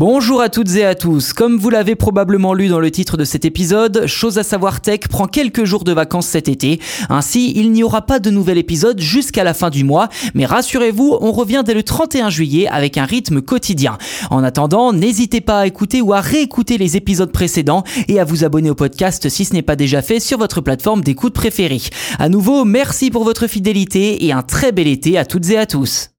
Bonjour à toutes et à tous. Comme vous l'avez probablement lu dans le titre de cet épisode, Chose à savoir tech prend quelques jours de vacances cet été. Ainsi, il n'y aura pas de nouvel épisode jusqu'à la fin du mois. Mais rassurez-vous, on revient dès le 31 juillet avec un rythme quotidien. En attendant, n'hésitez pas à écouter ou à réécouter les épisodes précédents et à vous abonner au podcast si ce n'est pas déjà fait sur votre plateforme d'écoute préférée. À nouveau, merci pour votre fidélité et un très bel été à toutes et à tous.